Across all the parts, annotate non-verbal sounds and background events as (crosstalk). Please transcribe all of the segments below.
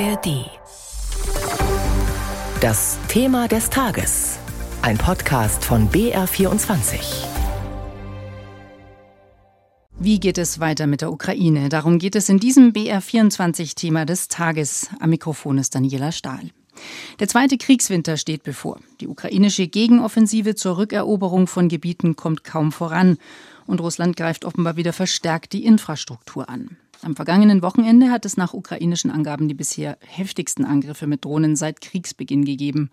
ARD. Das Thema des Tages. Ein Podcast von BR24. Wie geht es weiter mit der Ukraine? Darum geht es in diesem BR24-Thema des Tages. Am Mikrofon ist Daniela Stahl. Der zweite Kriegswinter steht bevor. Die ukrainische Gegenoffensive zur Rückeroberung von Gebieten kommt kaum voran. Und Russland greift offenbar wieder verstärkt die Infrastruktur an. Am vergangenen Wochenende hat es nach ukrainischen Angaben die bisher heftigsten Angriffe mit Drohnen seit Kriegsbeginn gegeben.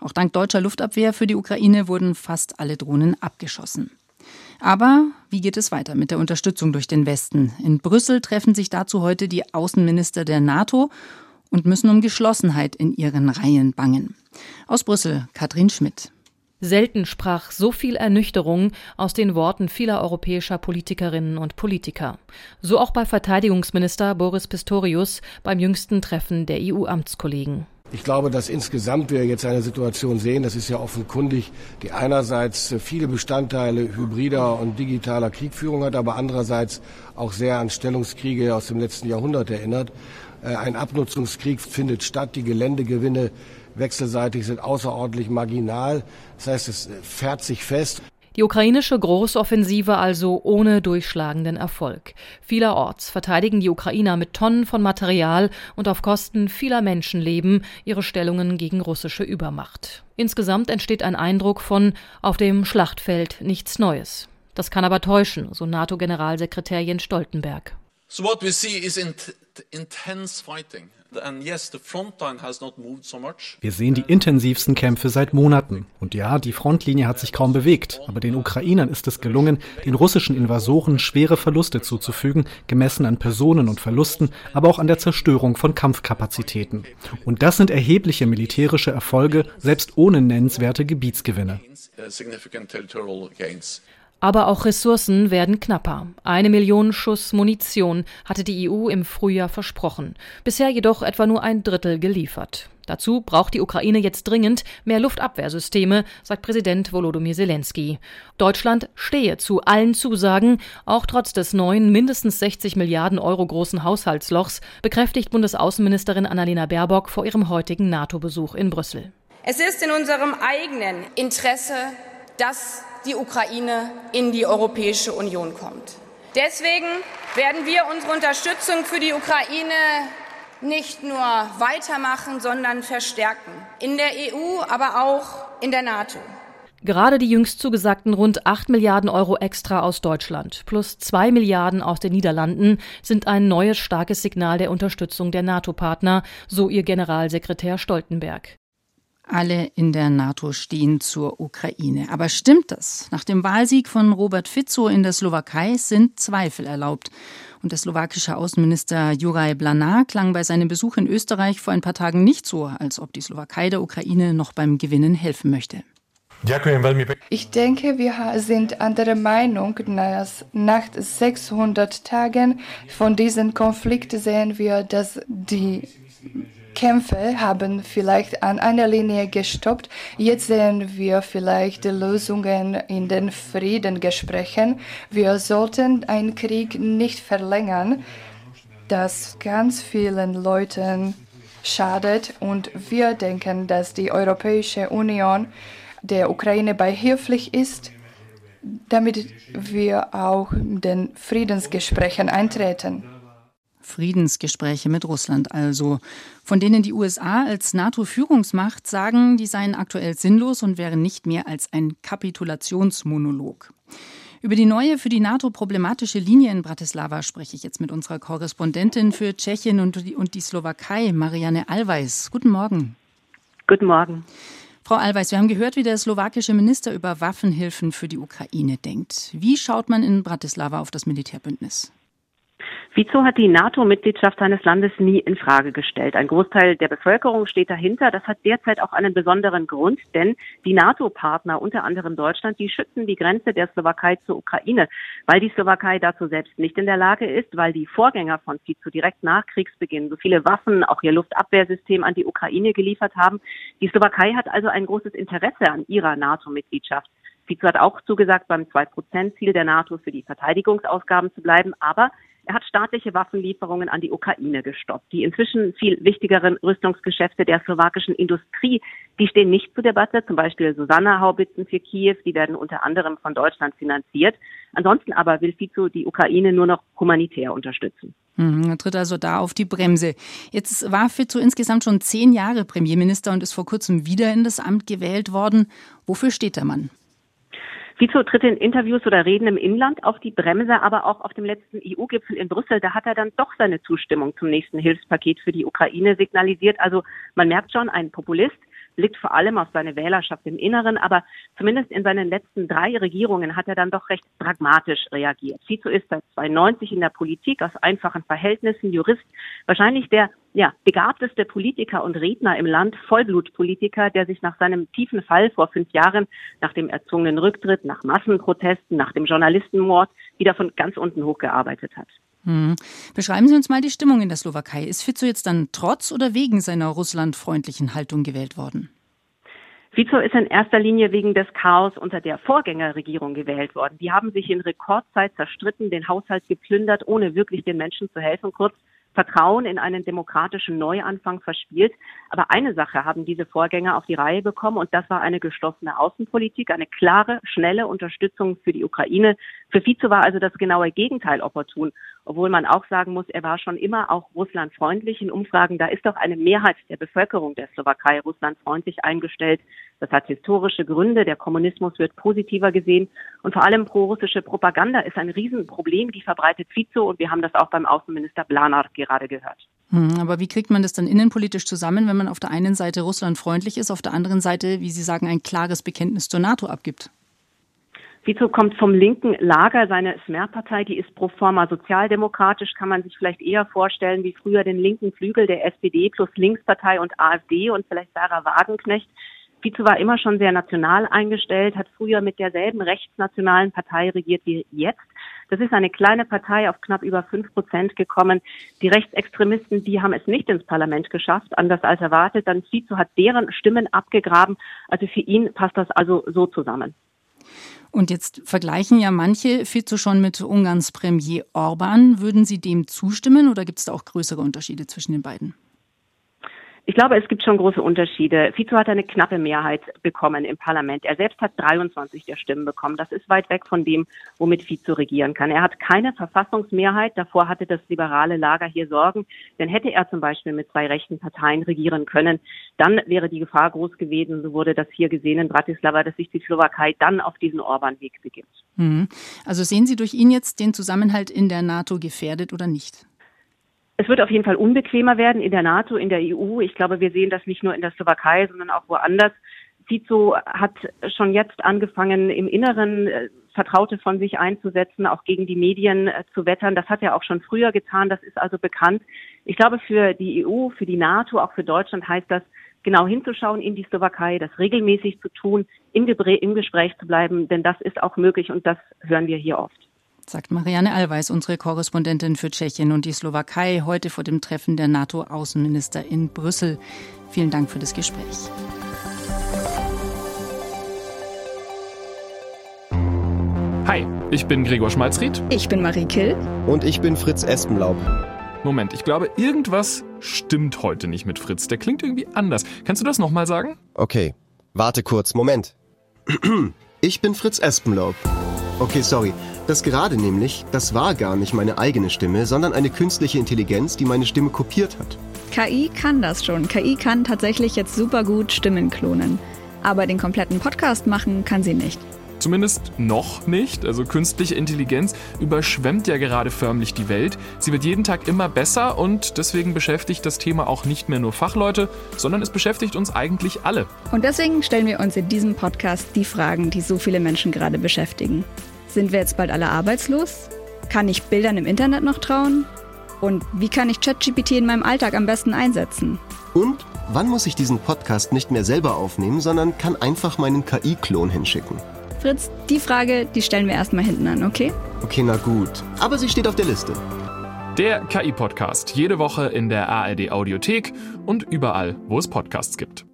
Auch dank deutscher Luftabwehr für die Ukraine wurden fast alle Drohnen abgeschossen. Aber wie geht es weiter mit der Unterstützung durch den Westen? In Brüssel treffen sich dazu heute die Außenminister der NATO und müssen um Geschlossenheit in ihren Reihen bangen. Aus Brüssel, Katrin Schmidt. Selten sprach so viel Ernüchterung aus den Worten vieler europäischer Politikerinnen und Politiker. So auch bei Verteidigungsminister Boris Pistorius beim jüngsten Treffen der EU-Amtskollegen. Ich glaube, dass insgesamt wir jetzt eine Situation sehen, das ist ja offenkundig, die einerseits viele Bestandteile hybrider und digitaler Kriegführung hat, aber andererseits auch sehr an Stellungskriege aus dem letzten Jahrhundert erinnert. Äh, ein Abnutzungskrieg findet statt, die Geländegewinne wechselseitig sind außerordentlich marginal. Das heißt, es fährt sich fest. Die ukrainische Großoffensive also ohne durchschlagenden Erfolg. Vielerorts verteidigen die Ukrainer mit Tonnen von Material und auf Kosten vieler Menschenleben ihre Stellungen gegen russische Übermacht. Insgesamt entsteht ein Eindruck von auf dem Schlachtfeld nichts Neues. Das kann aber täuschen, so NATO-Generalsekretär Jens Stoltenberg. So what we see is intense fighting. Wir sehen die intensivsten Kämpfe seit Monaten. Und ja, die Frontlinie hat sich kaum bewegt. Aber den Ukrainern ist es gelungen, den russischen Invasoren schwere Verluste zuzufügen, gemessen an Personen und Verlusten, aber auch an der Zerstörung von Kampfkapazitäten. Und das sind erhebliche militärische Erfolge, selbst ohne nennenswerte Gebietsgewinne. Aber auch Ressourcen werden knapper. Eine Million Schuss Munition hatte die EU im Frühjahr versprochen, bisher jedoch etwa nur ein Drittel geliefert. Dazu braucht die Ukraine jetzt dringend mehr Luftabwehrsysteme, sagt Präsident Volodymyr Zelensky. Deutschland stehe zu allen Zusagen, auch trotz des neuen, mindestens 60 Milliarden Euro großen Haushaltslochs, bekräftigt Bundesaußenministerin Annalena Baerbock vor ihrem heutigen NATO-Besuch in Brüssel. Es ist in unserem eigenen Interesse, dass die Ukraine in die Europäische Union kommt. Deswegen werden wir unsere Unterstützung für die Ukraine nicht nur weitermachen, sondern verstärken. In der EU, aber auch in der NATO. Gerade die jüngst zugesagten rund 8 Milliarden Euro extra aus Deutschland plus 2 Milliarden aus den Niederlanden sind ein neues starkes Signal der Unterstützung der NATO-Partner, so ihr Generalsekretär Stoltenberg. Alle in der NATO stehen zur Ukraine. Aber stimmt das? Nach dem Wahlsieg von Robert Fico in der Slowakei sind Zweifel erlaubt. Und der slowakische Außenminister Juraj Blanar klang bei seinem Besuch in Österreich vor ein paar Tagen nicht so, als ob die Slowakei der Ukraine noch beim Gewinnen helfen möchte. Ich denke, wir sind anderer Meinung. Nach 600 Tagen von diesem Konflikt sehen wir, dass die Kämpfe haben vielleicht an einer Linie gestoppt. Jetzt sehen wir vielleicht Lösungen in den Friedengesprächen. Wir sollten einen Krieg nicht verlängern, das ganz vielen Leuten schadet. Und wir denken, dass die Europäische Union der Ukraine beihilflich ist, damit wir auch in den Friedensgesprächen eintreten. Friedensgespräche mit Russland also, von denen die USA als NATO-Führungsmacht sagen, die seien aktuell sinnlos und wären nicht mehr als ein Kapitulationsmonolog. Über die neue für die NATO problematische Linie in Bratislava spreche ich jetzt mit unserer Korrespondentin für Tschechien und die, und die Slowakei, Marianne Alweis. Guten Morgen. Guten Morgen. Frau Alweis, wir haben gehört, wie der slowakische Minister über Waffenhilfen für die Ukraine denkt. Wie schaut man in Bratislava auf das Militärbündnis? Vizo hat die NATO-Mitgliedschaft seines Landes nie in Frage gestellt. Ein Großteil der Bevölkerung steht dahinter. Das hat derzeit auch einen besonderen Grund, denn die NATO-Partner, unter anderem Deutschland, die schützen die Grenze der Slowakei zur Ukraine, weil die Slowakei dazu selbst nicht in der Lage ist, weil die Vorgänger von Vizo direkt nach Kriegsbeginn so viele Waffen, auch ihr Luftabwehrsystem an die Ukraine geliefert haben. Die Slowakei hat also ein großes Interesse an ihrer NATO-Mitgliedschaft. Vizo hat auch zugesagt, beim 2-Prozent-Ziel der NATO für die Verteidigungsausgaben zu bleiben, aber Er hat staatliche Waffenlieferungen an die Ukraine gestoppt. Die inzwischen viel wichtigeren Rüstungsgeschäfte der slowakischen Industrie, die stehen nicht zur Debatte. Zum Beispiel Susanna-Haubitzen für Kiew, die werden unter anderem von Deutschland finanziert. Ansonsten aber will Fico die Ukraine nur noch humanitär unterstützen. Mhm, er tritt also da auf die Bremse. Jetzt war Fico insgesamt schon zehn Jahre Premierminister und ist vor kurzem wieder in das Amt gewählt worden. Wofür steht der Mann? Fico tritt in Interviews oder Reden im Inland auf die Bremse, aber auch auf dem letzten EU-Gipfel in Brüssel, da hat er dann doch seine Zustimmung zum nächsten Hilfspaket für die Ukraine signalisiert. Also man merkt schon, ein Populist, blickt vor allem auf seine Wählerschaft im Inneren, aber zumindest in seinen letzten drei Regierungen hat er dann doch recht pragmatisch reagiert. Fico ist seit 92 in der Politik aus einfachen Verhältnissen, Jurist, wahrscheinlich der ja, begabteste Politiker und Redner im Land, Vollblutpolitiker, der sich nach seinem tiefen Fall vor fünf Jahren, nach dem erzwungenen Rücktritt, nach Massenprotesten, nach dem Journalistenmord wieder von ganz unten hochgearbeitet hat. Hm. Beschreiben Sie uns mal die Stimmung in der Slowakei. Ist Fico jetzt dann trotz oder wegen seiner russlandfreundlichen Haltung gewählt worden? Fico ist in erster Linie wegen des Chaos unter der Vorgängerregierung gewählt worden. Die haben sich in Rekordzeit zerstritten, den Haushalt geplündert, ohne wirklich den Menschen zu helfen. Kurz Vertrauen in einen demokratischen Neuanfang verspielt. Aber eine Sache haben diese Vorgänger auf die Reihe bekommen und das war eine geschlossene Außenpolitik, eine klare, schnelle Unterstützung für die Ukraine. Für Fico war also das genaue Gegenteil opportun, obwohl man auch sagen muss, er war schon immer auch russlandfreundlich. In Umfragen, da ist doch eine Mehrheit der Bevölkerung der Slowakei russlandfreundlich eingestellt. Das hat historische Gründe. Der Kommunismus wird positiver gesehen. Und vor allem pro-russische Propaganda ist ein Riesenproblem. Die verbreitet Fico. Und wir haben das auch beim Außenminister Blanar gerade gehört. Hm, aber wie kriegt man das dann innenpolitisch zusammen, wenn man auf der einen Seite Russland freundlich ist, auf der anderen Seite, wie Sie sagen, ein klares Bekenntnis zur NATO abgibt? Fico kommt vom linken Lager. Seine Smer-Partei, die ist pro forma sozialdemokratisch, kann man sich vielleicht eher vorstellen wie früher den linken Flügel der SPD plus Linkspartei und AfD und vielleicht Sarah Wagenknecht. Fico war immer schon sehr national eingestellt, hat früher mit derselben rechtsnationalen Partei regiert wie jetzt. Das ist eine kleine Partei auf knapp über fünf Prozent gekommen. Die Rechtsextremisten, die haben es nicht ins Parlament geschafft, anders als erwartet. Dann Fico hat deren Stimmen abgegraben. Also für ihn passt das also so zusammen. Und jetzt vergleichen ja manche Fico schon mit Ungarns Premier Orban. Würden Sie dem zustimmen oder gibt es da auch größere Unterschiede zwischen den beiden? Ich glaube, es gibt schon große Unterschiede. Fico hat eine knappe Mehrheit bekommen im Parlament. Er selbst hat 23 der Stimmen bekommen. Das ist weit weg von dem, womit Fico regieren kann. Er hat keine Verfassungsmehrheit. Davor hatte das liberale Lager hier Sorgen. Denn hätte er zum Beispiel mit zwei rechten Parteien regieren können, dann wäre die Gefahr groß gewesen, so wurde das hier gesehen in Bratislava, dass sich die Slowakei dann auf diesen Orban-Weg begibt. Mhm. Also sehen Sie durch ihn jetzt den Zusammenhalt in der NATO gefährdet oder nicht? Es wird auf jeden Fall unbequemer werden in der NATO, in der EU. Ich glaube, wir sehen das nicht nur in der Slowakei, sondern auch woanders. Fico hat schon jetzt angefangen, im Inneren äh, Vertraute von sich einzusetzen, auch gegen die Medien äh, zu wettern. Das hat er auch schon früher getan. Das ist also bekannt. Ich glaube, für die EU, für die NATO, auch für Deutschland heißt das, genau hinzuschauen in die Slowakei, das regelmäßig zu tun, im, im Gespräch zu bleiben, denn das ist auch möglich und das hören wir hier oft sagt Marianne Allweis, unsere Korrespondentin für Tschechien und die Slowakei, heute vor dem Treffen der NATO-Außenminister in Brüssel. Vielen Dank für das Gespräch. Hi, ich bin Gregor Schmalzried. Ich bin Marie Kill. Und ich bin Fritz Espenlaub. Moment, ich glaube, irgendwas stimmt heute nicht mit Fritz. Der klingt irgendwie anders. Kannst du das nochmal sagen? Okay, warte kurz, Moment. (clears throat) Ich bin Fritz Espenlaub. Okay, sorry. Das gerade nämlich, das war gar nicht meine eigene Stimme, sondern eine künstliche Intelligenz, die meine Stimme kopiert hat. KI kann das schon. KI kann tatsächlich jetzt super gut Stimmen klonen. Aber den kompletten Podcast machen kann sie nicht. Zumindest noch nicht. Also künstliche Intelligenz überschwemmt ja gerade förmlich die Welt. Sie wird jeden Tag immer besser und deswegen beschäftigt das Thema auch nicht mehr nur Fachleute, sondern es beschäftigt uns eigentlich alle. Und deswegen stellen wir uns in diesem Podcast die Fragen, die so viele Menschen gerade beschäftigen. Sind wir jetzt bald alle arbeitslos? Kann ich Bildern im Internet noch trauen? Und wie kann ich ChatGPT in meinem Alltag am besten einsetzen? Und wann muss ich diesen Podcast nicht mehr selber aufnehmen, sondern kann einfach meinen KI-Klon hinschicken? Fritz, die Frage, die stellen wir erstmal hinten an, okay? Okay, na gut. Aber sie steht auf der Liste. Der KI-Podcast. Jede Woche in der ARD Audiothek und überall, wo es Podcasts gibt.